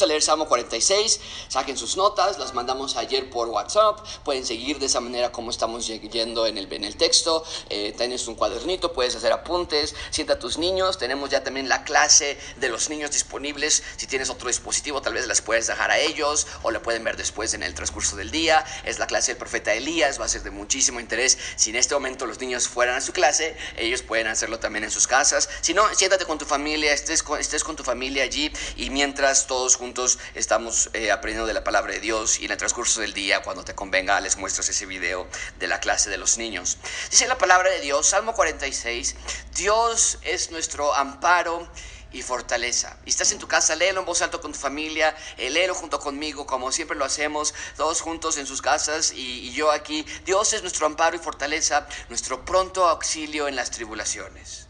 Vamos a leer Salmo 46, saquen sus notas, las mandamos ayer por WhatsApp, pueden seguir de esa manera como estamos yendo en el, en el texto, eh, tienes un cuadernito, puedes hacer apuntes, sienta a tus niños, tenemos ya también la clase de los niños disponibles, si tienes otro dispositivo tal vez las puedes dejar a ellos o la pueden ver después en el transcurso del día, es la clase del profeta Elías, va a ser de muchísimo interés, si en este momento los niños fueran a su clase, ellos pueden hacerlo también en sus casas, si no, siéntate con tu familia, estés con, estés con tu familia allí y mientras todos juntos estamos eh, aprendiendo de la palabra de Dios y en el transcurso del día, cuando te convenga, les muestras ese video de la clase de los niños. Dice la palabra de Dios, Salmo 46, Dios es nuestro amparo y fortaleza. Y estás en tu casa, léelo en voz alta con tu familia, eh, léelo junto conmigo, como siempre lo hacemos, todos juntos en sus casas y yo aquí. Dios es nuestro amparo y fortaleza, nuestro pronto auxilio en las tribulaciones.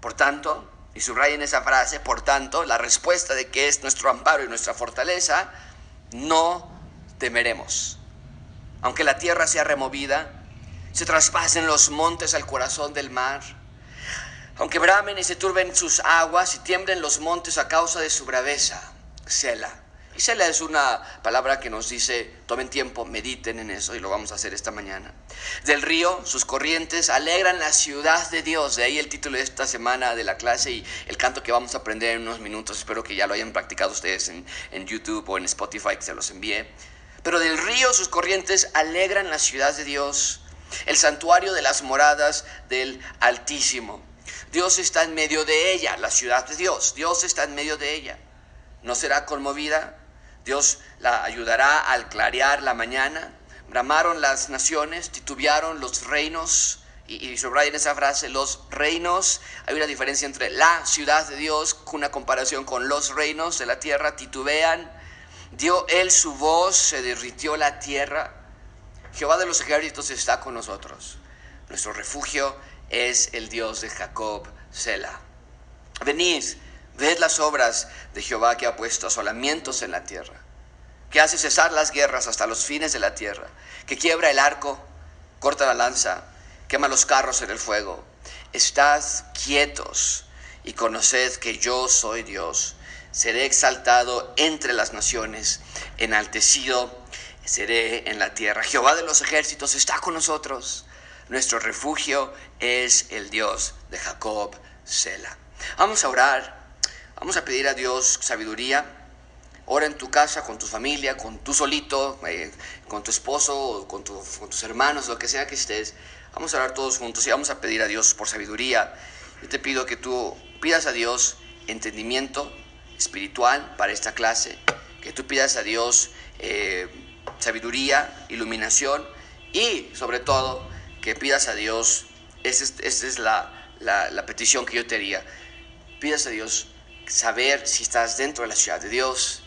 Por tanto, y subrayen esa frase, por tanto, la respuesta de que es nuestro amparo y nuestra fortaleza, no temeremos. Aunque la tierra sea removida, se traspasen los montes al corazón del mar, aunque bramen y se turben sus aguas y tiemblen los montes a causa de su braveza, Sela. Y Sela es una palabra que nos dice, tomen tiempo, mediten en eso y lo vamos a hacer esta mañana. Del río, sus corrientes alegran la ciudad de Dios. De ahí el título de esta semana de la clase y el canto que vamos a aprender en unos minutos. Espero que ya lo hayan practicado ustedes en, en YouTube o en Spotify, que se los envíe. Pero del río, sus corrientes alegran la ciudad de Dios, el santuario de las moradas del Altísimo. Dios está en medio de ella, la ciudad de Dios. Dios está en medio de ella. No será conmovida, Dios la ayudará al clarear la mañana. Bramaron las naciones, titubearon los reinos. Y, y en esa frase, los reinos. Hay una diferencia entre la ciudad de Dios, una comparación con los reinos de la tierra, titubean. Dio él su voz, se derritió la tierra. Jehová de los ejércitos está con nosotros. Nuestro refugio es el Dios de Jacob, Sela. Venid Ved las obras de Jehová que ha puesto asolamientos en la tierra, que hace cesar las guerras hasta los fines de la tierra, que quiebra el arco, corta la lanza, quema los carros en el fuego. Estad quietos y conoced que yo soy Dios. Seré exaltado entre las naciones, enaltecido seré en la tierra. Jehová de los ejércitos está con nosotros. Nuestro refugio es el Dios de Jacob, Sela. Vamos a orar Vamos a pedir a Dios sabiduría. Ora en tu casa, con tu familia, con tú solito, eh, con tu esposo, con, tus hermanos, lo que sea que estés. Vamos a orar todos juntos y vamos a pedir a Dios por sabiduría. Yo te pido que tú pidas a Dios entendimiento espiritual para esta clase, que tú pidas a Dios eh, sabiduría, iluminación y sobre todo que pidas a Dios, esa es, la, la, la petición que yo te haría, pidas a Dios saber si estás dentro de la ciudad de Dios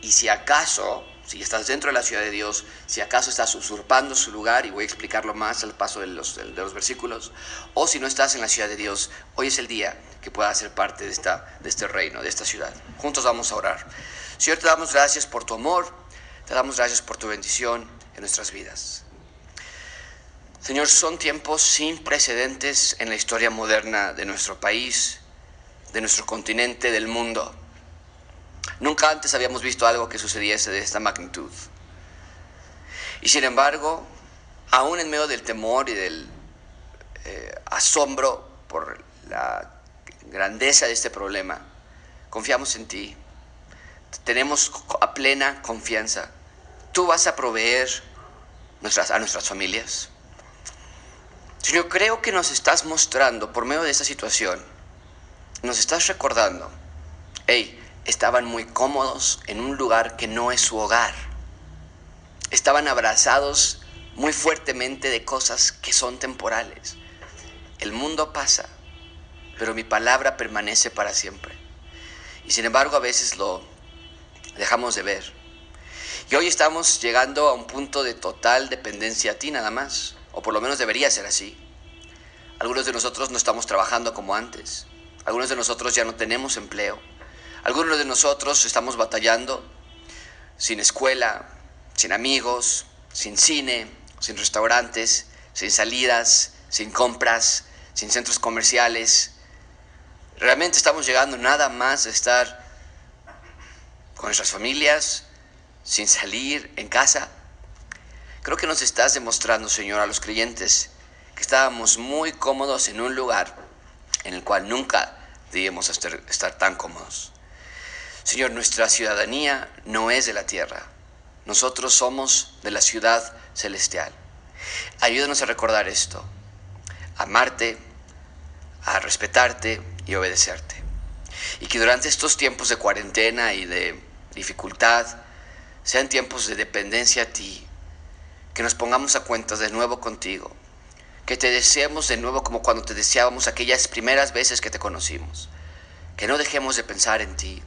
y si acaso, si estás dentro de la ciudad de Dios, si acaso estás usurpando su lugar, y voy a explicarlo más al paso de los, de los versículos, o si no estás en la ciudad de Dios, hoy es el día que puedas ser parte de, esta, de este reino, de esta ciudad. Juntos vamos a orar. Señor, te damos gracias por tu amor, te damos gracias por tu bendición en nuestras vidas. Señor, son tiempos sin precedentes en la historia moderna de nuestro país, de nuestro continente, del mundo. Nunca antes habíamos visto algo que sucediese de esta magnitud. Y sin embargo, aún en medio del temor y del eh, asombro por la grandeza de este problema, confiamos en ti. Tenemos a plena confianza. Tú vas a proveer nuestras, a nuestras familias. Yo creo que nos estás mostrando por medio de esta situación nos estás recordando, hey, estaban muy cómodos en un lugar que no es su hogar. Estaban abrazados muy fuertemente de cosas que son temporales. El mundo pasa, pero mi palabra permanece para siempre. Y sin embargo a veces lo dejamos de ver. Y hoy estamos llegando a un punto de total dependencia a ti nada más, o por lo menos debería ser así. Algunos de nosotros no estamos trabajando como antes. Algunos de nosotros ya no tenemos empleo. Algunos de nosotros estamos batallando sin escuela, sin amigos, sin cine, sin restaurantes, sin salidas, sin compras, sin centros comerciales. Realmente estamos llegando nada más a estar con nuestras familias, sin salir, en casa. Creo que nos estás demostrando, Señor, a los creyentes que estábamos muy cómodos en un lugar en el cual nunca debíamos estar tan cómodos. Señor, nuestra ciudadanía no es de la tierra. Nosotros somos de la ciudad celestial. Ayúdanos a recordar esto, amarte, a respetarte y obedecerte. Y que durante estos tiempos de cuarentena y de dificultad sean tiempos de dependencia a ti, que nos pongamos a cuentas de nuevo contigo, que te deseemos de nuevo como cuando te deseábamos aquellas primeras veces que te conocimos, que no dejemos de pensar en ti,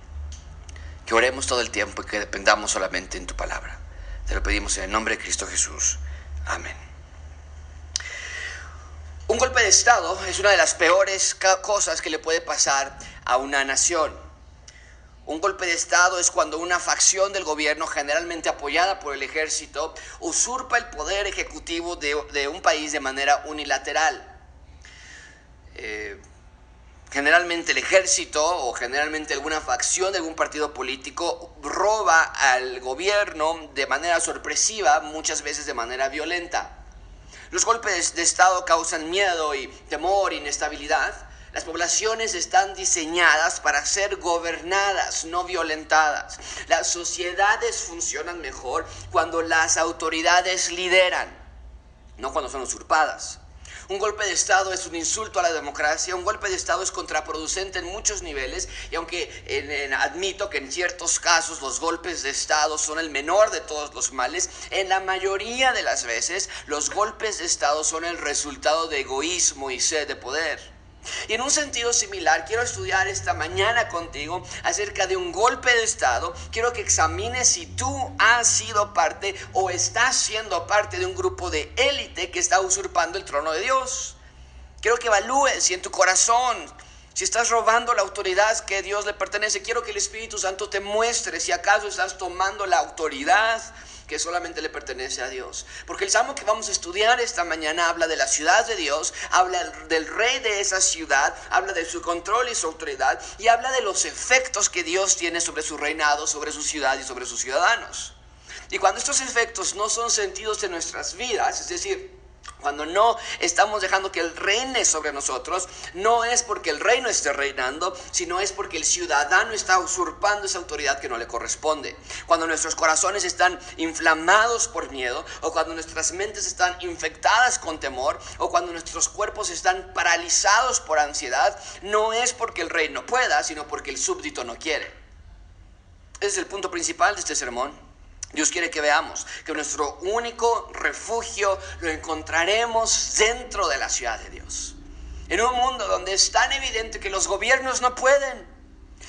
que oremos todo el tiempo y que dependamos solamente en tu palabra. Te lo pedimos en el nombre de Cristo Jesús. Amén. Un golpe de Estado es una de las peores cosas que le puede pasar a una nación. Un golpe de Estado es cuando una facción del gobierno, generalmente apoyada por el ejército, usurpa el poder ejecutivo de, un país de manera unilateral. Eh, generalmente el ejército o generalmente alguna facción de algún partido político roba al gobierno de manera sorpresiva, muchas veces de manera violenta. Los golpes de Estado causan miedo y temor, inestabilidad. Las poblaciones están diseñadas para ser gobernadas, no violentadas. Las sociedades funcionan mejor cuando las autoridades lideran, no cuando son usurpadas. Un golpe de Estado es un insulto a la democracia, un golpe de Estado es contraproducente en muchos niveles y aunque admito que en ciertos casos los golpes de Estado son el menor de todos los males, en la mayoría de las veces los golpes de Estado son el resultado de egoísmo y sed de poder. Y en un sentido similar, quiero estudiar esta mañana contigo acerca de un golpe de Estado. Quiero que examines si tú has sido parte o estás siendo parte de un grupo de élite que está usurpando el trono de Dios. Quiero que evalúes si en tu corazón, si estás robando la autoridad que Dios le pertenece. Quiero que el Espíritu Santo te muestre si acaso estás tomando la autoridad que solamente le pertenece a Dios. Porque el salmo que vamos a estudiar esta mañana habla de la ciudad de Dios, habla del rey de esa ciudad, habla de su control y su autoridad y habla de los efectos que Dios tiene sobre su reinado, sobre su ciudad y sobre sus ciudadanos. Y cuando estos efectos no son sentidos en nuestras vidas, es decir, cuando no estamos dejando que Él reine sobre nosotros, no es porque el reino esté reinando, sino es porque el ciudadano está usurpando esa autoridad que no le corresponde. Cuando nuestros corazones están inflamados por miedo, o cuando nuestras mentes están infectadas con temor, o cuando nuestros cuerpos están paralizados por ansiedad, no es porque el rey no pueda, sino porque el súbdito no quiere. Ese es el punto principal de este sermón. Dios quiere que veamos que nuestro único refugio lo encontraremos dentro de la ciudad de Dios. En un mundo donde es tan evidente que los gobiernos no pueden.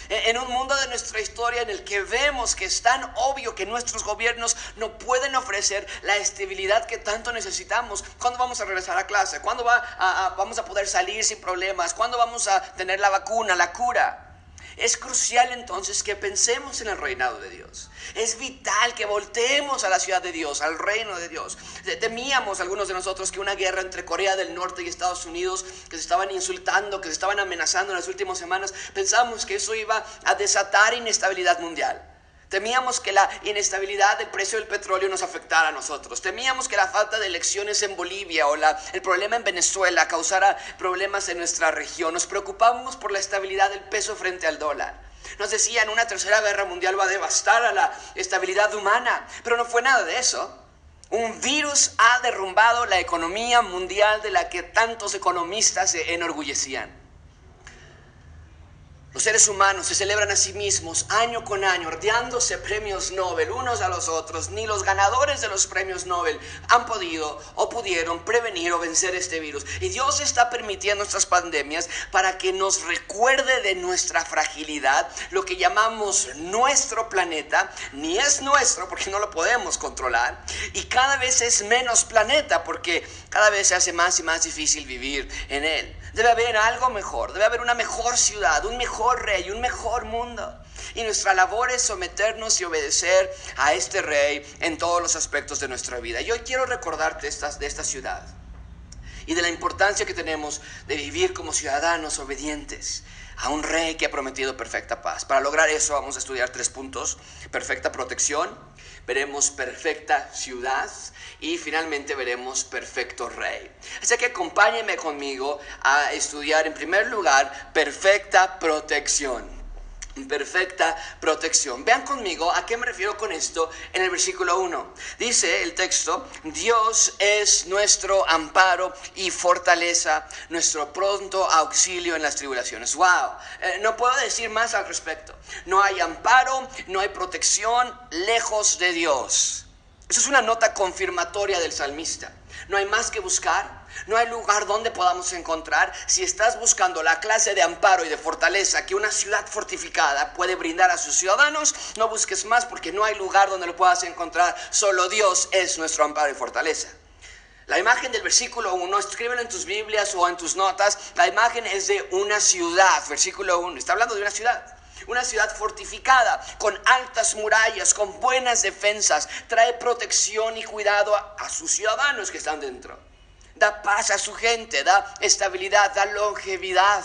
E, en un mundo de nuestra historia en el que vemos que es tan obvio que nuestros gobiernos no pueden ofrecer la estabilidad que tanto necesitamos. ¿Cuándo vamos a regresar a clase? ¿Cuándo vamos a poder salir sin problemas? ¿Cuándo vamos a tener la vacuna, la cura? Es crucial entonces que pensemos en el reinado de Dios. Es vital que volteemos a la ciudad de Dios, al reino de Dios. Temíamos algunos de nosotros que una guerra entre Corea del Norte y Estados Unidos, que se estaban insultando, que se estaban amenazando en las últimas semanas, pensábamos que eso iba a desatar inestabilidad mundial. Temíamos que la inestabilidad del precio del petróleo nos afectara a nosotros. Temíamos que la falta de elecciones en Bolivia o la, el problema en Venezuela causara problemas en nuestra región. Nos preocupábamos por la estabilidad del peso frente al dólar. Nos decían una tercera guerra mundial va a devastar a la estabilidad humana, pero no fue nada de eso. Un virus ha derrumbado la economía mundial de la que tantos economistas se enorgullecían. Los seres humanos se celebran a sí mismos año con año, ordeándose premios Nobel unos a los otros. Ni los ganadores de los premios Nobel han podido o pudieron prevenir o vencer este virus. Y Dios está permitiendo estas pandemias para que nos recuerde de nuestra fragilidad. Lo que llamamos nuestro planeta ni es nuestro porque no lo podemos controlar. Y cada vez es menos planeta porque cada vez se hace más y más difícil vivir en él. Debe haber algo mejor, debe haber una mejor ciudad, un mejor rey, un mejor mundo. Y nuestra labor es someternos y obedecer a este rey en todos los aspectos de nuestra vida. Y hoy quiero recordarte estas, de esta ciudad. y de la importancia que tenemos de vivir como ciudadanos obedientes a un rey que ha prometido perfecta paz. Para lograr eso vamos a estudiar tres puntos. Perfecta protección, veremos perfecta ciudad y finalmente veremos perfecto rey. Así que acompáñenme conmigo a estudiar en primer lugar perfecta protección perfecta protección. Vean conmigo a qué me refiero con esto en el versículo 1. Dice el texto, Dios es nuestro amparo y fortaleza, nuestro pronto auxilio en las tribulaciones. ¡Wow! Eh, no puedo decir más al respecto. No hay amparo, no hay protección lejos de Dios. Eso es una nota confirmatoria del salmista. No hay más que buscar no hay lugar donde podamos encontrar si estás buscando la clase de amparo y de fortaleza que una ciudad fortificada puede brindar a sus ciudadanos. No busques más porque no hay lugar donde lo puedas encontrar. Solo Dios es nuestro amparo y fortaleza. La imagen del versículo 1, escríbelo en tus Biblias o en tus notas. La imagen es de una ciudad, versículo 1. Está hablando de una ciudad. Una ciudad fortificada, con altas murallas, con buenas defensas. Trae protección y cuidado a, sus ciudadanos que están dentro da paz a su gente, da estabilidad, da longevidad.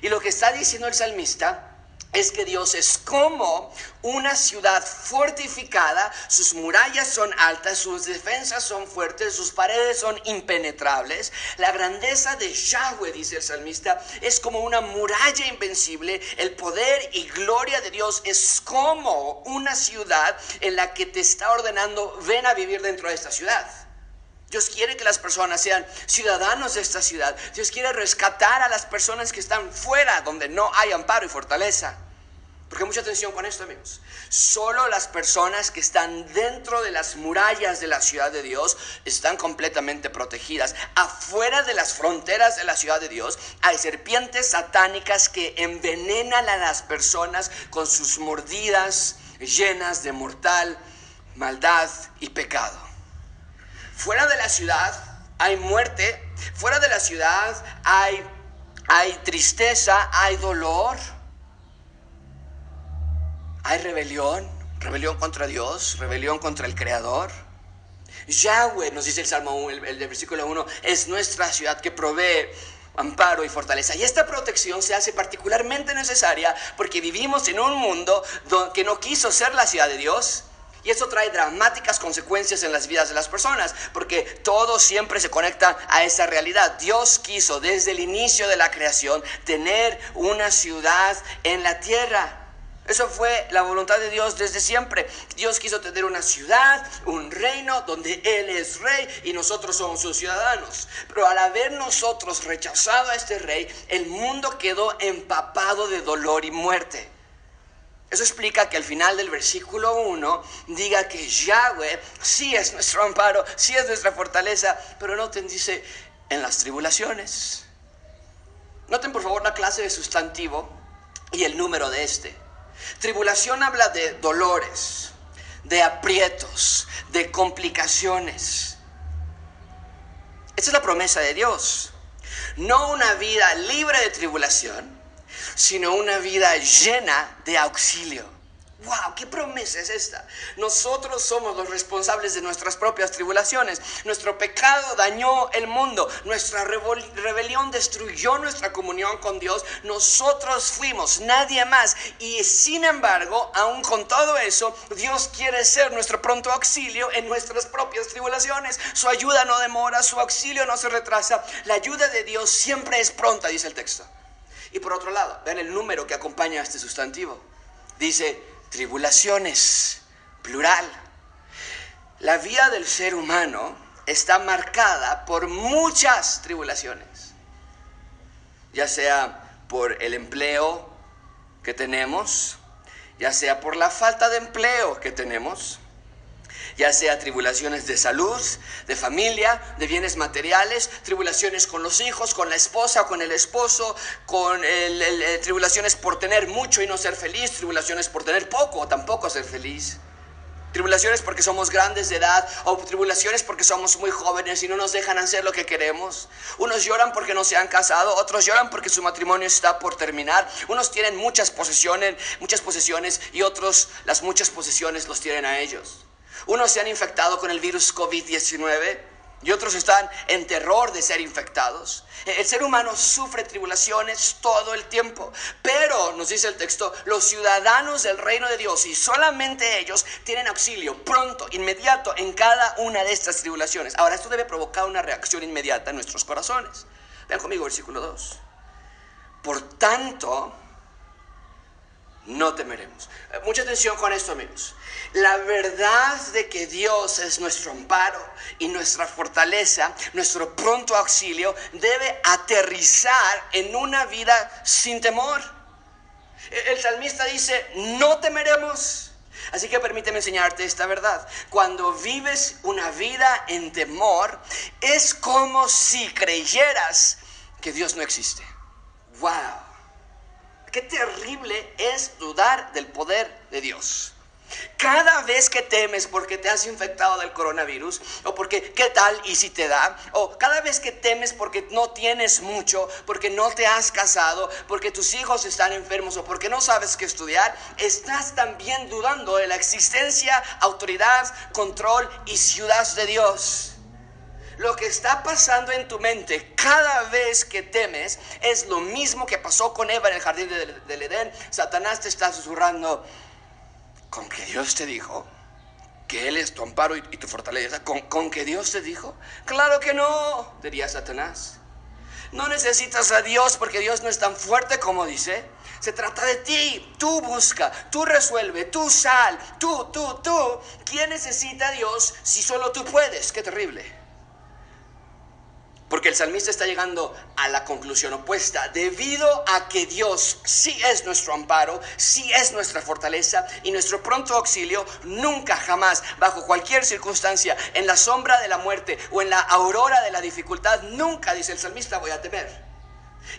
Y lo que está diciendo el salmista es que Dios es como una ciudad fortificada, sus murallas son altas, sus defensas son fuertes, sus paredes son impenetrables. La grandeza de Yahweh, dice el salmista, es como una muralla invencible. El poder y gloria de Dios es como una ciudad en la que te está ordenando, ven a vivir dentro de esta ciudad. Dios quiere que las personas sean ciudadanos de esta ciudad. Dios quiere rescatar a las personas que están fuera, donde no hay amparo y fortaleza. Porque mucha atención con esto, amigos. Solo las personas que están dentro de las murallas de la ciudad de Dios están completamente protegidas. Afuera de las fronteras de la ciudad de Dios hay serpientes satánicas que envenenan a las personas con sus mordidas llenas de mortal maldad y pecado. Fuera de la ciudad hay muerte, fuera de la ciudad hay, hay tristeza, hay dolor, hay rebelión, rebelión contra Dios, rebelión contra el Creador. Yahweh, nos dice el Salmo 1, el, el versículo 1, es nuestra ciudad que provee amparo y fortaleza. Y esta protección se hace particularmente necesaria porque vivimos en un mundo que no quiso ser la ciudad de Dios, y eso trae dramáticas consecuencias en las vidas de las personas, porque todo siempre se conecta a esa realidad. Dios quiso desde el inicio de la creación tener una ciudad en la tierra. Eso fue la voluntad de Dios desde siempre. Dios quiso tener una ciudad, un reino donde Él es rey y nosotros somos sus ciudadanos. Pero al haber nosotros rechazado a este rey, el mundo quedó empapado de dolor y muerte. Eso explica que al final del versículo 1 diga que Yahweh sí es nuestro amparo, sí es nuestra fortaleza, pero no te dice en las tribulaciones. Noten por favor la clase de sustantivo y el número de este. Tribulación habla de dolores, de aprietos, de complicaciones. Esta es la promesa de Dios. No una vida libre de tribulación, sino una vida llena de auxilio. ¡Wow! ¿Qué promesa es esta? Nosotros somos los responsables de nuestras propias tribulaciones. Nuestro pecado dañó el mundo. Nuestra rebelión destruyó nuestra comunión con Dios. Nosotros fuimos, nadie más. Y sin embargo, aún con todo eso, Dios quiere ser nuestro pronto auxilio en nuestras propias tribulaciones. Su ayuda no demora, su auxilio no se retrasa. La ayuda de Dios siempre es pronta, dice el texto. Y por otro lado, vean el número que acompaña a este sustantivo. Dice tribulaciones, plural. La vida del ser humano está marcada por muchas tribulaciones, ya sea por el empleo que tenemos, ya sea por la falta de empleo que tenemos, ya sea tribulaciones de salud, de familia, de bienes materiales, tribulaciones con los hijos, con la esposa, con el esposo, con tribulaciones por tener mucho y no ser feliz, tribulaciones por tener poco o tampoco ser feliz. Tribulaciones porque somos grandes de edad o tribulaciones porque somos muy jóvenes y no nos dejan hacer lo que queremos. Unos lloran porque no se han casado, otros lloran porque su matrimonio está por terminar. Unos tienen muchas posesiones, muchas posesiones y otros las muchas posesiones los tienen a ellos. Unos se han infectado con el virus COVID-19 y otros están en terror de ser infectados. El ser humano sufre tribulaciones todo el tiempo, pero, nos dice el texto, los ciudadanos del reino de Dios y solamente ellos tienen auxilio pronto, inmediato en cada una de estas tribulaciones. Ahora, esto debe provocar una reacción inmediata en nuestros corazones. Vean conmigo versículo 2. Por tanto, no temeremos. Eh, mucha atención con esto, amigos. La verdad de que Dios es nuestro amparo y nuestra fortaleza, nuestro pronto auxilio, debe aterrizar en una vida sin temor. E-, el salmista dice, no temeremos. Así que permíteme enseñarte esta verdad. Cuando vives una vida en temor, es como si creyeras que Dios no existe. ¡Wow! Qué terrible es dudar del poder de Dios. Cada vez que temes porque te has infectado del coronavirus, o porque qué tal y si te da, o cada vez que temes porque no tienes mucho, porque no te has casado, porque tus hijos están enfermos o porque no sabes qué estudiar, estás también dudando de la existencia, autoridad, control y ciudad de Dios. Lo que está pasando en tu mente cada vez que temes es lo mismo que pasó con Eva en el jardín del, Edén. Satanás te está susurrando con que Dios te dijo que Él es tu amparo y, tu fortaleza. ¿Con, ¿Con que Dios te dijo? Claro que no, diría Satanás. No necesitas a Dios porque Dios no es tan fuerte como dice. Se trata de ti. Tú busca, tú resuelve, tú sal, tú, tú, tú. ¿Quién necesita a Dios si solo tú puedes? Qué terrible. Porque el salmista está llegando a la conclusión opuesta. Debido a que Dios sí es nuestro amparo, sí es nuestra fortaleza y nuestro pronto auxilio, nunca jamás, bajo cualquier circunstancia, en la sombra de la muerte o en la aurora de la dificultad, nunca, dice el salmista, voy a temer.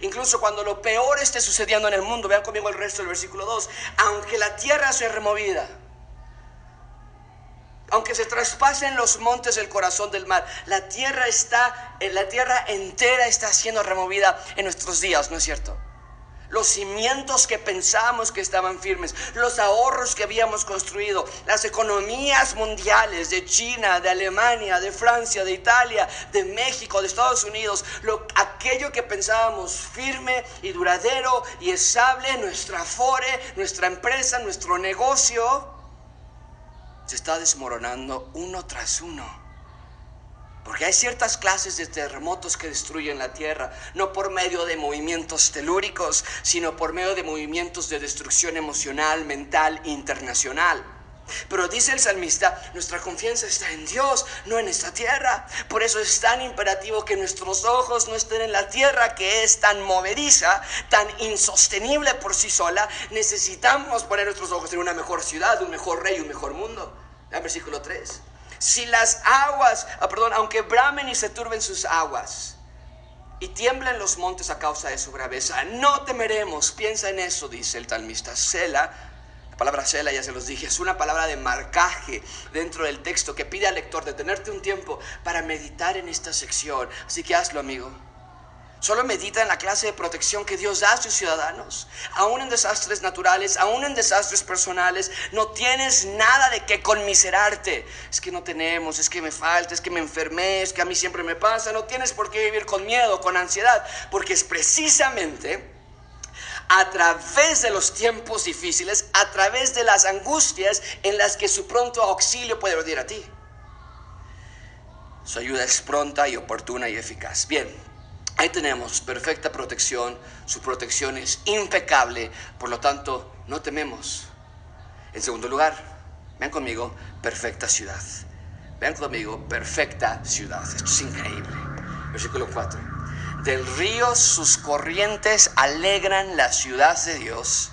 Incluso cuando lo peor esté sucediendo en el mundo, vean conmigo el resto del versículo 2, aunque la tierra sea removida, aunque se traspasen los montes del corazón del mar, la tierra está, eh, la tierra entera está siendo removida en nuestros días, ¿no es cierto? Los cimientos que pensábamos que estaban firmes, los ahorros que habíamos construido, las economías mundiales de China, de Alemania, de Francia, de Italia, de México, de Estados Unidos, lo, aquello que pensábamos firme y duradero y estable, nuestra fore, nuestra empresa, nuestro negocio, se está desmoronando uno tras uno. Porque hay ciertas clases de terremotos que destruyen la tierra, no por medio de movimientos telúricos, sino por medio de movimientos de destrucción emocional, mental, internacional. Pero dice el salmista, nuestra confianza está en Dios, no en esta tierra. Por eso es tan imperativo que nuestros ojos no estén en la tierra que es tan movediza, tan insostenible por sí sola. Necesitamos poner nuestros ojos en una mejor ciudad, un mejor rey, un mejor mundo. Versículo 3. Si las aguas, ah, perdón, aunque bramen y se turben sus aguas, y tiemblen los montes a causa de su braveza, no temeremos. Piensa en eso, dice el talmista. Sela la palabra Sela, ya se los dije, es una palabra de marcaje dentro del texto que pide al lector detenerte un tiempo para meditar en esta sección. Así que hazlo, amigo. Solo medita en la clase de protección que Dios da a sus ciudadanos. Aún en desastres naturales, aún en desastres personales, no tienes nada de qué conmiserarte. Es que no tenemos, es que me falta, es que me enfermé, es que a mí siempre me pasa. No tienes por qué vivir con miedo, con ansiedad, porque es precisamente a través de los tiempos difíciles, a través de las angustias en las que su pronto auxilio puede venir a ti. Su ayuda es pronta y oportuna y eficaz. Bien, ahí tenemos perfecta protección, su protección es impecable, por lo tanto no tememos. En segundo lugar, vean conmigo, perfecta ciudad. Vean conmigo, perfecta ciudad. Esto es increíble. Versículo 4 del río sus corrientes alegran la ciudad de Dios,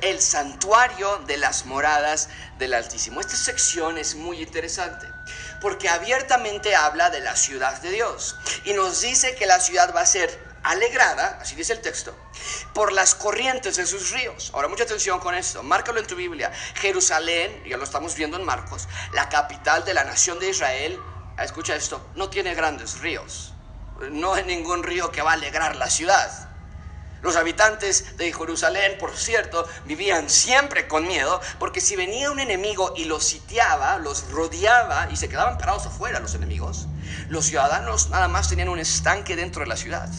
el santuario de las moradas del Altísimo. Esta sección es muy interesante porque abiertamente habla de la ciudad de Dios y nos dice que la ciudad va a ser alegrada, así dice el texto, por las corrientes de sus ríos. Ahora, mucha atención con esto, márcalo en tu Biblia. Jerusalén, ya lo estamos viendo en Marcos, la capital de la nación de Israel, escucha esto, no tiene grandes ríos no hay ningún río que va a alegrar la ciudad. Los habitantes de Jerusalén, por cierto, vivían siempre con miedo, porque si venía un enemigo y los sitiaba, los rodeaba y se quedaban parados afuera los enemigos, los ciudadanos nada más tenían un estanque dentro de la ciudad.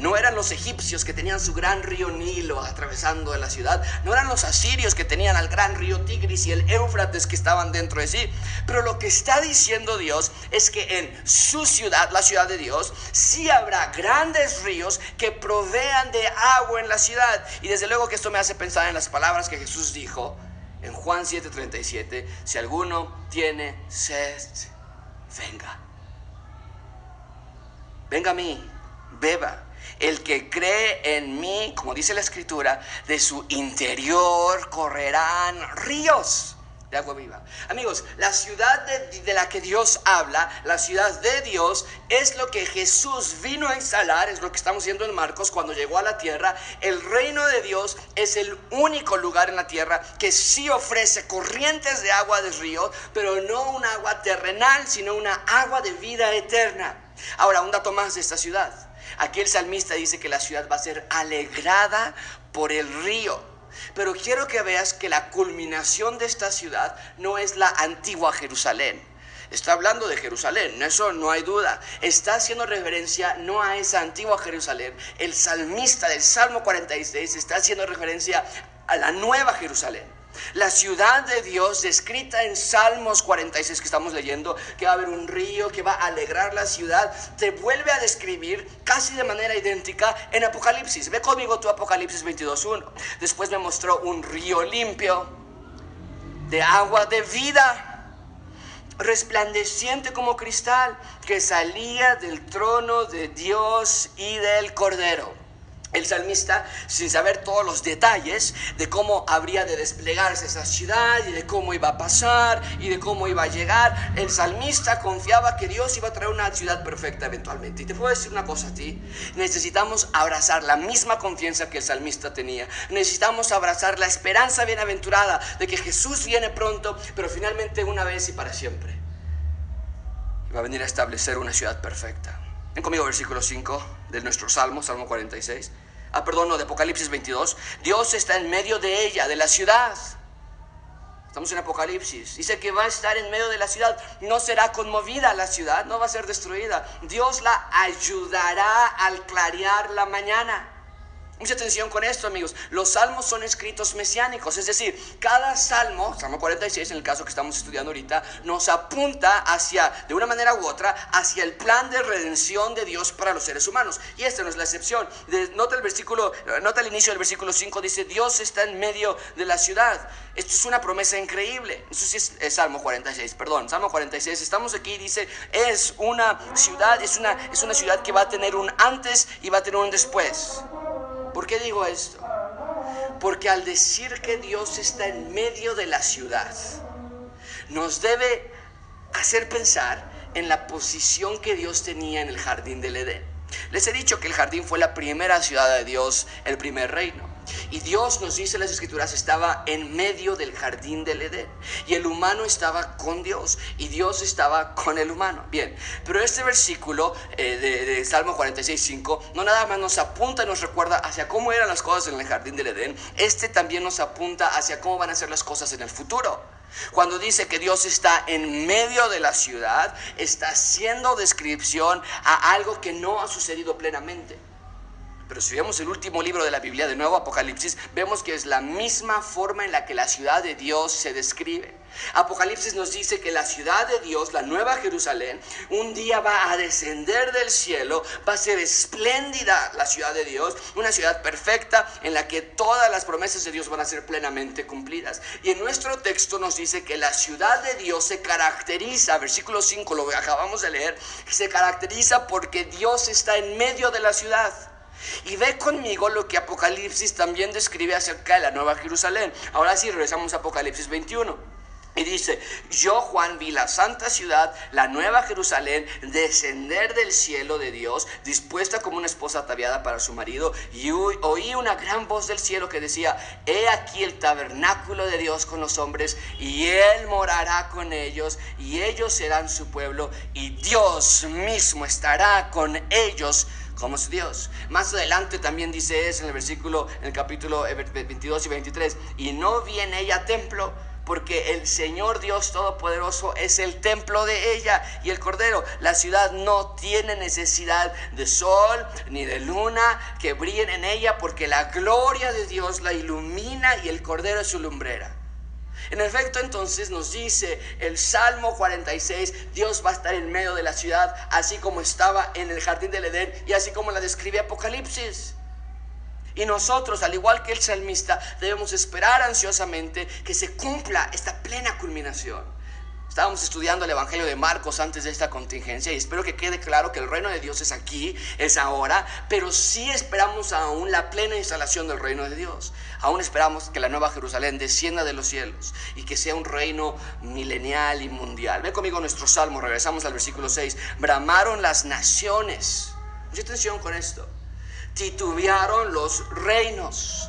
No eran los egipcios que tenían su gran río Nilo atravesando la ciudad. No eran los asirios que tenían al gran río Tigris y el Éufrates que estaban dentro de sí. Pero lo que está diciendo Dios es que en su ciudad, la ciudad de Dios, sí habrá grandes ríos que provean de agua en la ciudad. Y desde luego que esto me hace pensar en las palabras que Jesús dijo en Juan 7:37. Si alguno tiene sed, venga. Venga a mí, beba. El que cree en mí, como dice la escritura, de su interior correrán ríos de agua viva. Amigos, la ciudad de, la que Dios habla, la ciudad de Dios, es lo que Jesús vino a instalar, es lo que estamos viendo en Marcos cuando llegó a la tierra. El reino de Dios es el único lugar en la tierra que sí ofrece corrientes de agua de río, pero no un agua terrenal, sino una agua de vida eterna. Ahora, un dato más de esta ciudad. Aquí el salmista dice que la ciudad va a ser alegrada por el río. Pero quiero que veas que la culminación de esta ciudad no es la antigua Jerusalén. Está hablando de Jerusalén, eso no hay duda. Está haciendo referencia no a esa antigua Jerusalén. El salmista del Salmo 46 está haciendo referencia a la nueva Jerusalén. La ciudad de Dios descrita en Salmos 46 que estamos leyendo, que va a haber un río que va a alegrar la ciudad, te vuelve a describir casi de manera idéntica en Apocalipsis. Ve conmigo tu Apocalipsis 22.1. Después me mostró un río limpio de agua de vida resplandeciente como cristal, que salía del trono de Dios y del Cordero. El salmista, sin saber todos los detalles de cómo habría de desplegarse esa ciudad y de cómo iba a pasar y de cómo iba a llegar, el salmista confiaba que Dios iba a traer una ciudad perfecta eventualmente. Y te puedo decir una cosa a ti, necesitamos abrazar la misma confianza que el salmista tenía. Necesitamos abrazar la esperanza bienaventurada de que Jesús viene pronto, pero finalmente una vez y para siempre. Y va a venir a establecer una ciudad perfecta. Ven conmigo versículo 5 de nuestro Salmo, Salmo 46. Ah, perdón, no, de Apocalipsis 22. Dios está en medio de ella, de la ciudad. Estamos en Apocalipsis. Dice que va a estar en medio de la ciudad. No será conmovida la ciudad, no va a ser destruida. Dios la ayudará al clarear la mañana. Mucha atención con esto, amigos. Los salmos son escritos mesiánicos, es decir, cada salmo, Salmo 46 en el caso que estamos estudiando ahorita, nos apunta hacia, de una manera u otra, hacia el plan de redención de Dios para los seres humanos. Y esta no es la excepción. nota el versículo, nota el inicio del versículo 5, dice, Dios está en medio de la ciudad. Esto es una promesa increíble. Eso sí es, Salmo 46, perdón, Salmo 46. Estamos aquí, dice, es una ciudad, es una, es una ciudad que va a tener un antes y va a tener un después. ¿Por qué digo esto? Porque al decir que Dios está en medio de la ciudad, nos debe hacer pensar en la posición que Dios tenía en el jardín del Edén. Les he dicho que el jardín fue la primera ciudad de Dios, el primer reino. Y Dios nos dice en las escrituras estaba en medio del jardín del Edén. Y el humano estaba con Dios. Y Dios estaba con el humano. Bien, pero este versículo eh, de, Salmo 46, 5 no nada más nos apunta y nos recuerda hacia cómo eran las cosas en el jardín del Edén. Este también nos apunta hacia cómo van a ser las cosas en el futuro. Cuando dice que Dios está en medio de la ciudad, está haciendo descripción a algo que no ha sucedido plenamente. Pero si vemos el último libro de la Biblia, de nuevo Apocalipsis, vemos que es la misma forma en la que la ciudad de Dios se describe. Apocalipsis nos dice que la ciudad de Dios, la nueva Jerusalén, un día va a descender del cielo, va a ser espléndida la ciudad de Dios, una ciudad perfecta en la que todas las promesas de Dios van a ser plenamente cumplidas. Y en nuestro texto nos dice que la ciudad de Dios se caracteriza, versículo 5 lo acabamos de leer, se caracteriza porque Dios está en medio de la ciudad. Y ve conmigo lo que Apocalipsis también describe acerca de la Nueva Jerusalén. Ahora sí, regresamos a Apocalipsis 21. Y dice, yo Juan vi la santa ciudad, la nueva Jerusalén, descender del cielo de Dios, dispuesta como una esposa ataviada para su marido, y oí una gran voz del cielo que decía, he aquí el tabernáculo de Dios con los hombres, y él morará con ellos, y ellos serán su pueblo, y Dios mismo estará con ellos como su Dios. Más adelante también dice eso en el versículo, en el capítulo 22 y 23, y no viene ella templo porque el Señor Dios Todopoderoso es el templo de ella y el Cordero. La ciudad no tiene necesidad de sol ni de luna que brillen en ella, porque la gloria de Dios la ilumina y el Cordero es su lumbrera. En efecto, entonces nos dice el Salmo 46, Dios va a estar en medio de la ciudad, así como estaba en el jardín del Edén y así como la describe Apocalipsis. Y nosotros, al igual que el salmista, debemos esperar ansiosamente que se cumpla esta plena culminación. Estábamos estudiando el Evangelio de Marcos antes de esta contingencia y espero que quede claro que el reino de Dios es aquí, es ahora, pero sí esperamos aún la plena instalación del reino de Dios. Aún esperamos que la nueva Jerusalén descienda de los cielos y que sea un reino milenial y mundial. Ven conmigo nuestro salmo, regresamos al versículo 6. Bramaron las naciones. Mucha atención con esto. Titubearon los reinos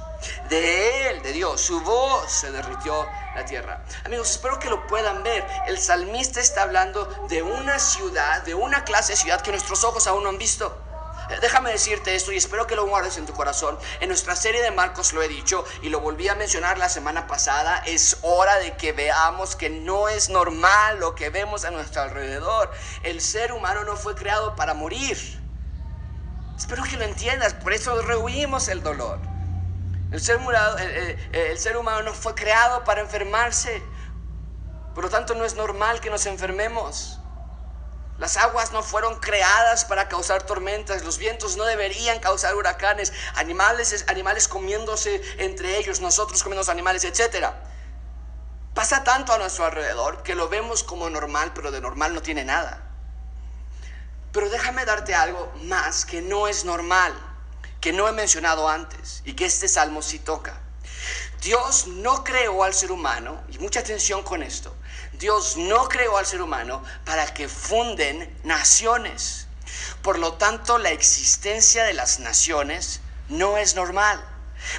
de Él, de Dios. Su voz se derritió la tierra. Amigos, espero que lo puedan ver. El salmista está hablando de una ciudad, de una clase de ciudad que nuestros ojos aún no han visto. Eh, déjame decirte esto y espero que lo guardes en tu corazón. En nuestra serie de Marcos lo he dicho y lo volví a mencionar la semana pasada. Es hora de que veamos que no es normal lo que vemos a nuestro alrededor. El ser humano no fue creado para morir. Espero que lo entiendas, por eso rehuimos el dolor. El ser, humano no fue creado para enfermarse. Por lo tanto, no es normal que nos enfermemos. Las aguas no fueron creadas para causar tormentas, los vientos no deberían causar huracanes, animales, animales comiéndose entre ellos, nosotros comiendo animales, etc. Pasa tanto a nuestro alrededor que lo vemos como normal, pero de normal no tiene nada. Pero déjame darte algo más que no es normal que no he mencionado antes y que este salmo sí toca. Dios no creó al ser humano, y mucha atención con esto, Dios no creó al ser humano para que funden naciones. Por lo tanto, la existencia de las naciones no es normal.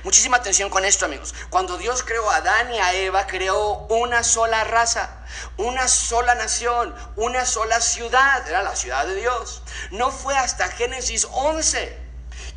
Muchísima atención con esto, amigos. Cuando Dios creó a Adán y a Eva, creó una sola raza, una sola nación, una sola ciudad. Era la ciudad de Dios. No fue hasta Génesis 11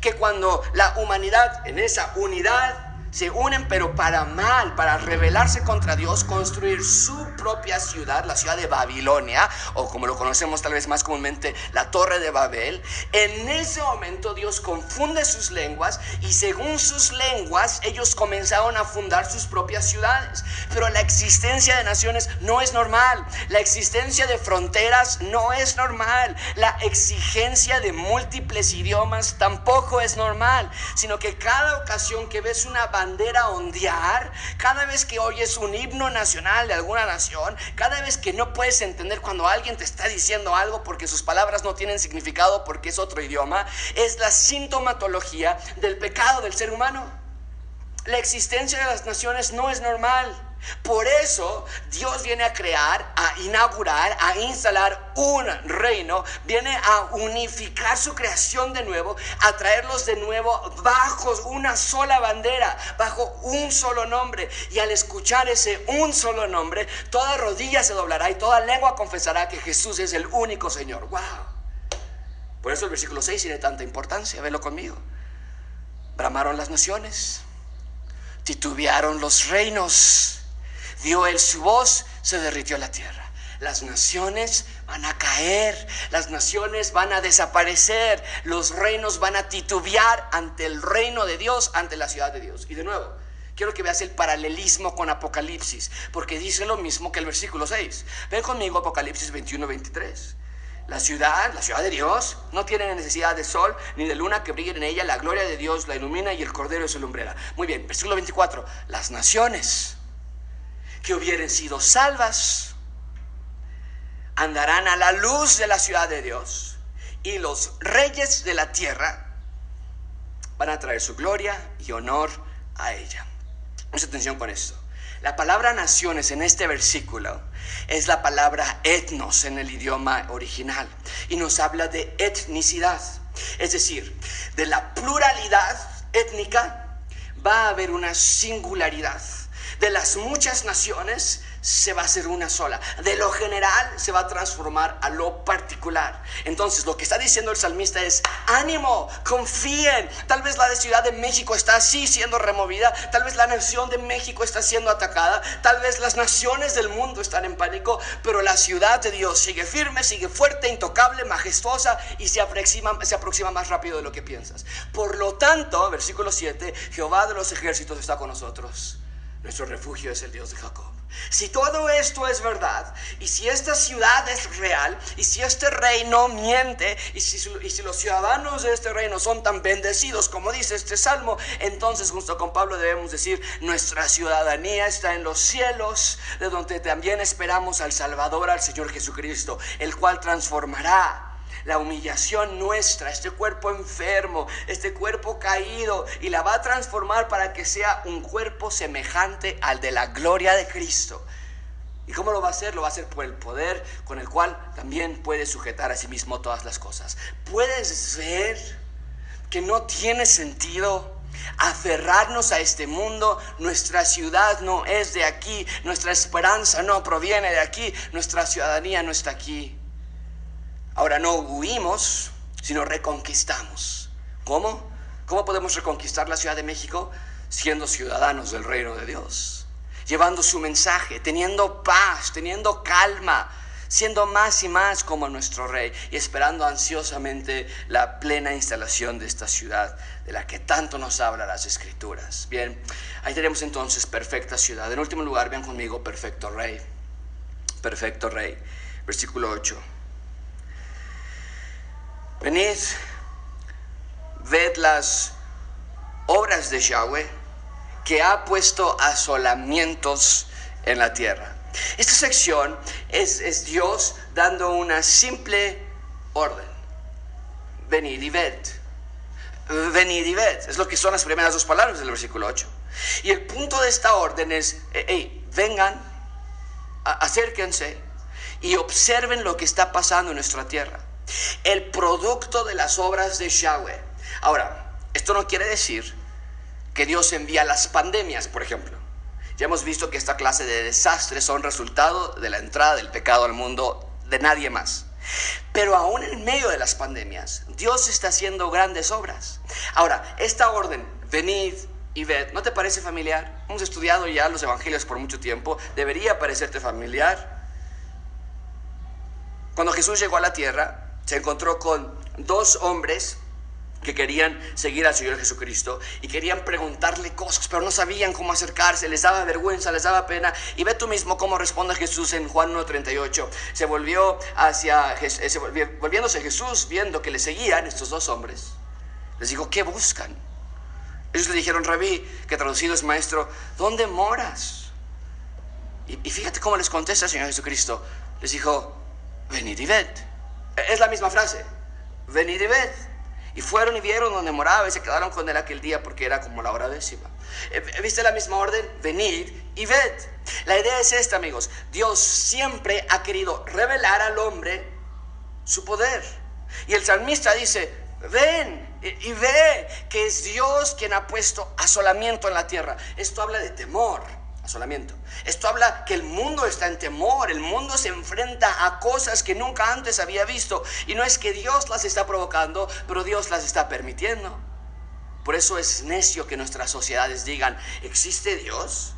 que cuando la humanidad en esa unidad se unen pero para mal, para rebelarse contra Dios, construir su propia ciudad, la ciudad de Babilonia, o como lo conocemos tal vez más comúnmente, la torre de Babel. En ese momento Dios confunde sus lenguas y según sus lenguas ellos comenzaron a fundar sus propias ciudades. Pero la existencia de naciones no es normal, la existencia de fronteras no es normal, la exigencia de múltiples idiomas tampoco es normal, sino que cada ocasión que ves una bandera ondear, cada vez que oyes un himno nacional de alguna nación, cada vez que no puedes entender cuando alguien te está diciendo algo porque sus palabras no tienen significado porque es otro idioma, es la sintomatología del pecado del ser humano. La existencia de las naciones no es normal. Por eso Dios viene a crear, a inaugurar, a instalar un reino, viene a unificar su creación de nuevo, a traerlos de nuevo bajo una sola bandera, bajo un solo nombre. Y al escuchar ese un solo nombre, toda rodilla se doblará y toda lengua confesará que Jesús es el único Señor. ¡Wow! Por eso el versículo 6 tiene tanta importancia, velo conmigo. Bramaron las naciones, titubearon los reinos dio él su voz, se derritió la tierra. Las naciones van a caer, las naciones van a desaparecer, los reinos van a titubear ante el reino de Dios, ante la ciudad de Dios. Y de nuevo, quiero que veas el paralelismo con Apocalipsis, porque dice lo mismo que el versículo 6. Ven conmigo Apocalipsis 21, 23. La ciudad, la ciudad de Dios, no tiene necesidad de sol ni de luna que brillen en ella. La gloria de Dios la ilumina y el cordero es su lumbrera. Muy bien, versículo 24. Las naciones que hubieren sido salvas andarán a la luz de la ciudad de Dios y los reyes de la tierra van a traer su gloria y honor a ella. Mucha atención con esto. La palabra naciones en este versículo es la palabra etnos en el idioma original y nos habla de etnicidad. Es decir, de la pluralidad étnica va a haber una singularidad de las muchas naciones se va a hacer una sola. De lo general se va a transformar a lo particular. Entonces lo que está diciendo el salmista es, ánimo, confíen. Tal vez la Ciudad de México está así siendo removida. Tal vez la nación de México está siendo atacada. Tal vez las naciones del mundo están en pánico. Pero la ciudad de Dios sigue firme, sigue fuerte, intocable, majestuosa y se aproxima, se aproxima más rápido de lo que piensas. Por lo tanto, versículo 7, Jehová de los ejércitos está con nosotros. Nuestro refugio es el Dios de Jacob. Si todo esto es verdad, y si esta ciudad es real, y si este reino miente, y si, y si, los ciudadanos de este reino son tan bendecidos como dice este salmo, entonces junto con Pablo debemos decir, nuestra ciudadanía está en los cielos, de donde también esperamos al Salvador, al Señor Jesucristo, el cual transformará la humillación nuestra, este cuerpo enfermo, este cuerpo caído, y la va a transformar para que sea un cuerpo semejante al de la gloria de Cristo. ¿Y cómo lo va a hacer? Lo va a hacer por el poder con el cual también puede sujetar a sí mismo todas las cosas. Puedes ver que no tiene sentido aferrarnos a este mundo. Nuestra ciudad no es de aquí, nuestra esperanza no proviene de aquí, nuestra ciudadanía no está aquí. Ahora no huimos, sino reconquistamos. ¿Cómo? ¿Cómo podemos reconquistar la Ciudad de México? Siendo ciudadanos del reino de Dios, llevando su mensaje, teniendo paz, teniendo calma, siendo más y más como nuestro rey y esperando ansiosamente la plena instalación de esta ciudad de la que tanto nos habla las escrituras. Bien, ahí tenemos entonces perfecta ciudad. En último lugar, vean conmigo, perfecto rey. Perfecto rey. Versículo 8. Venid, ved las obras de Yahweh que ha puesto asolamientos en la tierra. Esta sección es, Dios dando una simple orden. Venid y ved. Venid y ved. Es lo que son las primeras dos palabras del versículo 8. Y el punto de esta orden es, hey, vengan, acérquense y observen lo que está pasando en nuestra tierra el producto de las obras de Yahweh. Ahora, esto no quiere decir que Dios envía las pandemias, por ejemplo. Ya hemos visto que esta clase de desastres son resultado de la entrada del pecado al mundo de nadie más. Pero aún en medio de las pandemias, Dios está haciendo grandes obras. Ahora, esta orden, venid y ved, ¿no te parece familiar? Hemos estudiado ya los evangelios por mucho tiempo, debería parecerte familiar. Cuando Jesús llegó a la tierra, se encontró con dos hombres que querían seguir al Señor Jesucristo y querían preguntarle cosas, pero no sabían cómo acercarse, les daba vergüenza, les daba pena. Y ve tú mismo cómo responde Jesús en Juan 1.38. Se volvió hacia, eh, volviéndose Jesús, viendo que le seguían estos dos hombres, les dijo, ¿qué buscan? Ellos le dijeron, Rabí, que traducido es maestro, ¿dónde moras? Y, y fíjate cómo les contesta el Señor Jesucristo. Les dijo, venid y ved. Es la misma frase. Venid y ved. Y fueron y vieron donde moraba y se quedaron con él aquel día porque era como la hora décima. Eh, ¿Viste la misma orden? Venid y ved. La idea es esta, amigos. Dios siempre ha querido revelar al hombre su poder. Y el salmista dice, ven y ve que es Dios quien ha puesto asolamiento en la tierra. Esto habla de temor asolamiento. Esto habla que el mundo está en temor, el mundo se enfrenta a cosas que nunca antes había visto. Y no es que Dios las está provocando, pero Dios las está permitiendo. Por eso es necio que nuestras sociedades digan, ¿existe Dios?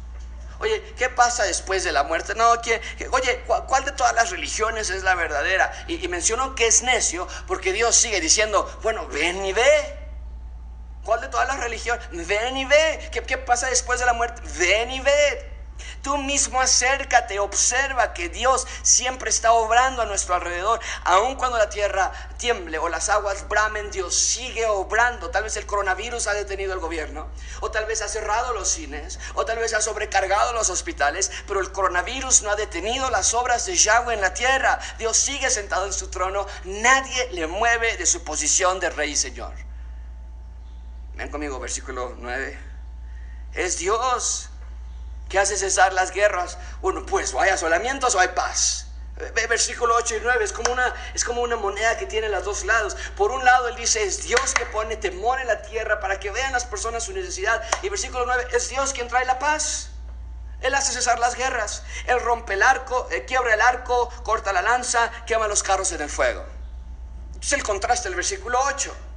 Oye, ¿qué pasa después de la muerte? No, ¿qué, oye, ¿cuál de todas las religiones es la verdadera? Y, y menciono que es necio porque Dios sigue diciendo, bueno, ven y ve. ¿Cuál de todas las religiones? Ven y ve. ¿Qué, ¿Qué, pasa después de la muerte? Ven y ve. Tú mismo acércate, observa que Dios siempre está obrando a nuestro alrededor. Aun cuando la tierra tiemble o las aguas bramen, Dios sigue obrando. Tal vez el coronavirus ha detenido el gobierno, o tal vez ha cerrado los cines, o tal vez ha sobrecargado los hospitales, pero el coronavirus no ha detenido las obras de Yahweh en la tierra. Dios sigue sentado en su trono, nadie le mueve de su posición de rey y señor. Ven conmigo, versículo 9. Es Dios que hace cesar las guerras. Bueno, pues o hay asolamientos o hay paz. Versículo 8 y 9 es como, una, es como una moneda que tiene los dos lados. Por un lado, él dice, es Dios que pone temor en la tierra para que vean las personas su necesidad. Y versículo 9, es Dios quien trae la paz. Él hace cesar las guerras. Él rompe el arco, eh, quiebra el arco, corta la lanza, quema los carros en el fuego. Es el contraste del versículo 8.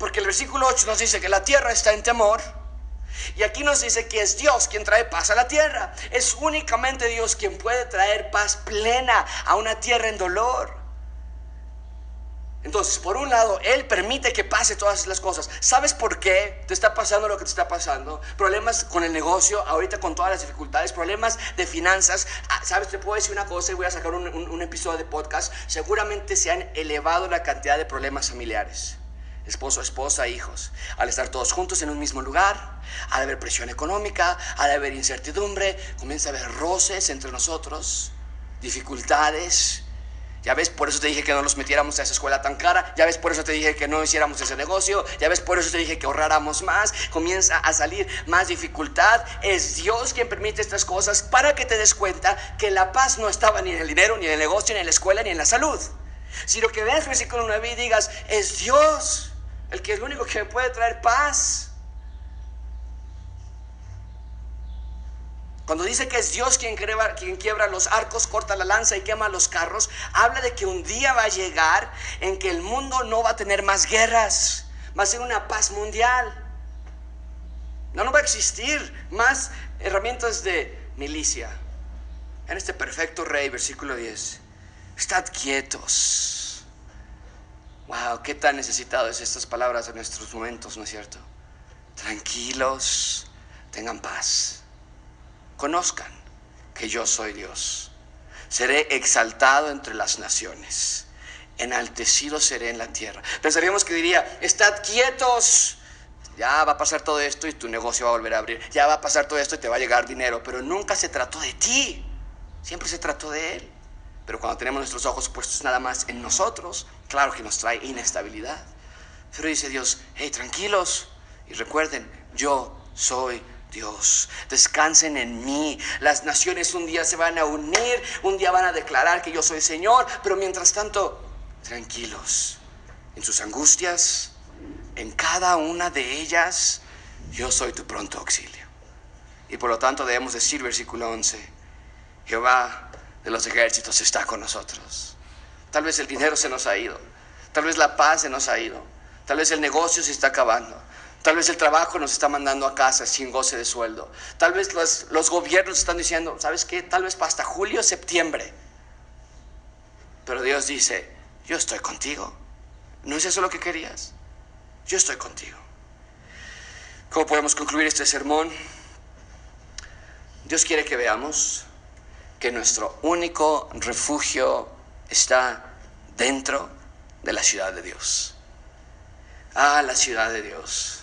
Porque el versículo 8 nos dice que la tierra está en temor. Y aquí nos dice que es Dios quien trae paz a la tierra. Es únicamente Dios quien puede traer paz plena a una tierra en dolor. Entonces, por un lado, Él permite que pase todas las cosas. ¿Sabes por qué te está pasando lo que te está pasando? Problemas con el negocio, ahorita con todas las dificultades, problemas de finanzas. Ah, ¿Sabes? Te puedo decir una cosa y voy a sacar un, un episodio de podcast. Seguramente se han elevado la cantidad de problemas familiares. Esposo, esposa, hijos. Al estar todos juntos en un mismo lugar, al haber presión económica, al haber incertidumbre, comienza a haber roces entre nosotros, dificultades ya ves, por eso te dije que no nos metiéramos a esa escuela tan cara. Ya ves, por eso te dije que no hiciéramos ese negocio. Ya ves, por eso te dije que ahorráramos más. Comienza a salir más dificultad. Es Dios quien permite estas cosas para que te des cuenta que la paz no estaba ni en el dinero, ni en el negocio, ni en la escuela, ni en la salud. Sino que veas versículo 9 y digas, es Dios el que es el único que me puede traer paz. Cuando dice que es Dios quien quiebra, los arcos, corta la lanza y quema los carros, habla de que un día va a llegar en que el mundo no va a tener más guerras, va a ser una paz mundial. No, no va a existir más herramientas de milicia. En este perfecto rey, versículo 10, estad quietos. Wow, qué tan necesitado es estas palabras en nuestros momentos, ¿no es cierto? Tranquilos, tengan paz conozcan que yo soy Dios. Seré exaltado entre las naciones, enaltecido seré en la tierra. Pensaríamos que diría, estad quietos, ya va a pasar todo esto y tu negocio va a volver a abrir, ya va a pasar todo esto y te va a llegar dinero, pero nunca se trató de ti, siempre se trató de Él. Pero cuando tenemos nuestros ojos puestos nada más en nosotros, claro que nos trae inestabilidad. Pero dice Dios, hey, tranquilos y recuerden, yo soy Dios, descansen en mí. Las naciones un día se van a unir, un día van a declarar que yo soy Señor, pero mientras tanto, tranquilos. En sus angustias, en cada una de ellas, yo soy tu pronto auxilio. Y por lo tanto debemos decir, versículo 11, Jehová de los ejércitos está con nosotros. Tal vez el dinero se nos ha ido, tal vez la paz se nos ha ido, tal vez el negocio se está acabando. Tal vez el trabajo nos está mandando a casa sin goce de sueldo. Tal vez los, los gobiernos están diciendo, ¿sabes qué? Tal vez hasta julio, septiembre. Pero Dios dice, yo estoy contigo. ¿No es eso lo que querías? Yo estoy contigo. ¿Cómo podemos concluir este sermón? Dios quiere que veamos que nuestro único refugio está dentro de la ciudad de Dios. Ah, la ciudad de Dios.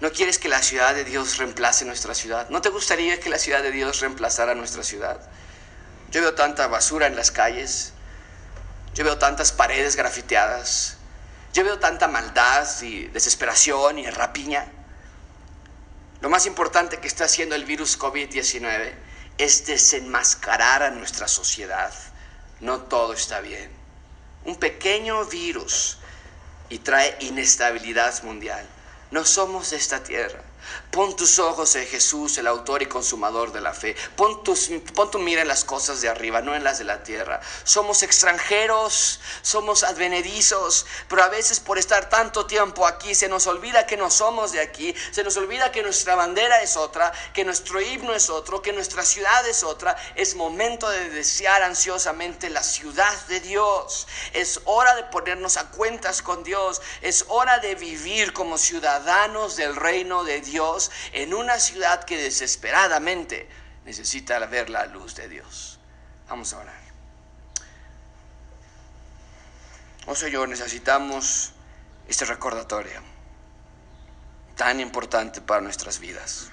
¿No quieres que la ciudad de Dios reemplace nuestra ciudad? ¿No te gustaría que la ciudad de Dios reemplazara nuestra ciudad? Yo veo tanta basura en las calles. Yo veo tantas paredes grafiteadas. Yo veo tanta maldad y desesperación y rapiña. Lo más importante que está haciendo el virus COVID-19 es desenmascarar a nuestra sociedad. No todo está bien. Un pequeño virus y trae inestabilidad mundial. No somos esta tierra. Pon tus ojos en Jesús, el autor y consumador de la fe. Pon, pon tu mira en las cosas de arriba, no en las de la tierra. Somos extranjeros, somos advenedizos, pero a veces por estar tanto tiempo aquí se nos olvida que no somos de aquí, se nos olvida que nuestra bandera es otra, que nuestro himno es otro, que nuestra ciudad es otra. Es momento de desear ansiosamente la ciudad de Dios. Es hora de ponernos a cuentas con Dios. Es hora de vivir como ciudadanos del reino de Dios Dios en una ciudad que desesperadamente necesita ver la luz de Dios. Vamos a orar. Y yo necesitamos este recordatorio tan importante para nuestras vidas.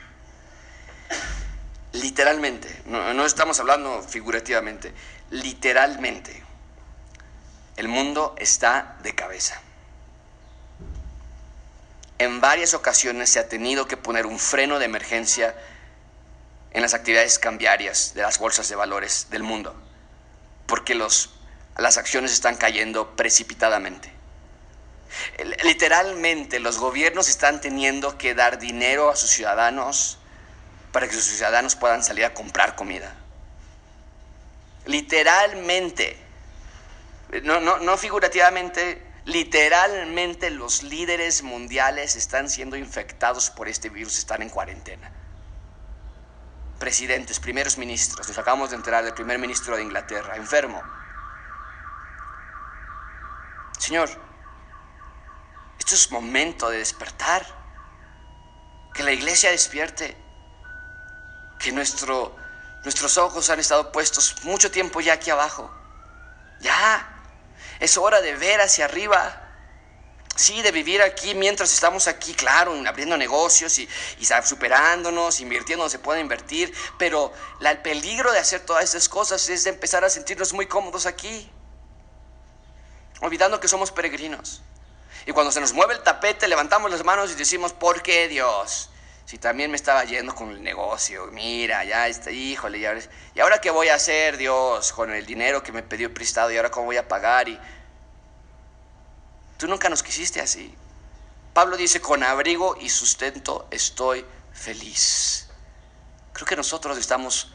Literalmente, no, no, estamos hablando figurativamente, literalmente, el mundo está de cabeza en varias ocasiones se ha tenido que poner un freno de emergencia en las actividades cambiarias de las bolsas de valores del mundo, porque los, las acciones están cayendo precipitadamente. Literalmente los gobiernos están teniendo que dar dinero a sus ciudadanos para que sus ciudadanos puedan salir a comprar comida. Literalmente, no, no, no figurativamente, literalmente los líderes mundiales están siendo infectados por este virus, están en cuarentena. Presidentes, primeros ministros, nos acabamos de enterar del primer ministro de Inglaterra, enfermo. Señor, esto es momento de despertar, que la iglesia despierte, que nuestro Nuestros ojos han estado puestos mucho tiempo ya aquí abajo. Ya, es hora de ver hacia arriba. Sí, de vivir aquí mientras estamos aquí, claro, abriendo negocios y, superándonos, invirtiendo donde se puede invertir, pero el peligro de hacer todas estas cosas es de empezar a sentirnos muy cómodos aquí, olvidando que somos peregrinos. Y cuando se nos mueve el tapete, levantamos las manos y decimos, ¿por qué Dios? Si también me estaba yendo con el negocio, mira, ya está, híjole, y ahora, ¿y ahora qué voy a hacer, Dios, con el dinero que me pidió prestado y ahora cómo voy a pagar? Y tú nunca nos quisiste así. Pablo dice, con abrigo y sustento estoy feliz. Creo que nosotros estamos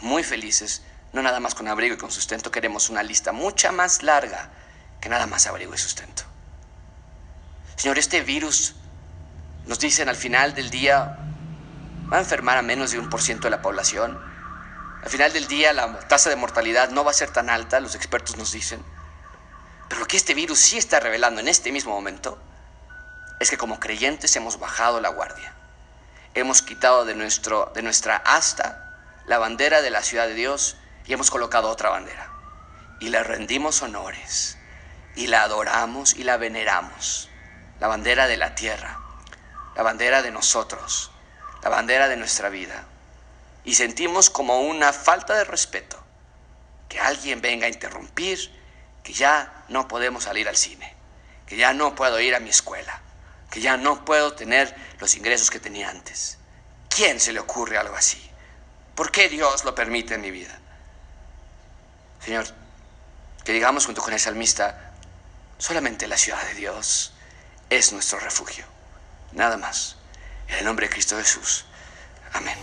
muy felices, no nada más con abrigo y con sustento, queremos una lista mucha más larga que nada más abrigo y sustento. Señor, este virus nos dicen al final del día, va a enfermar a menos de un por ciento de la población. Al final del día la tasa de mortalidad no va a ser tan alta, los expertos nos dicen. Pero lo que este virus sí está revelando en este mismo momento es que como creyentes hemos bajado la guardia. Hemos quitado de, nuestro, de nuestra asta la bandera de la ciudad de Dios y hemos colocado otra bandera. Y le rendimos honores y la adoramos y la veneramos. La bandera de la tierra la bandera de nosotros, la bandera de nuestra vida. Y sentimos como una falta de respeto que alguien venga a interrumpir, que ya no podemos salir al cine, que ya no puedo ir a mi escuela, que ya no puedo tener los ingresos que tenía antes. ¿Quién se le ocurre algo así? ¿Por qué Dios lo permite en mi vida? Señor, que digamos junto con el salmista, solamente la ciudad de Dios es nuestro refugio. Nada más. En el nombre de Cristo Jesús. Amén.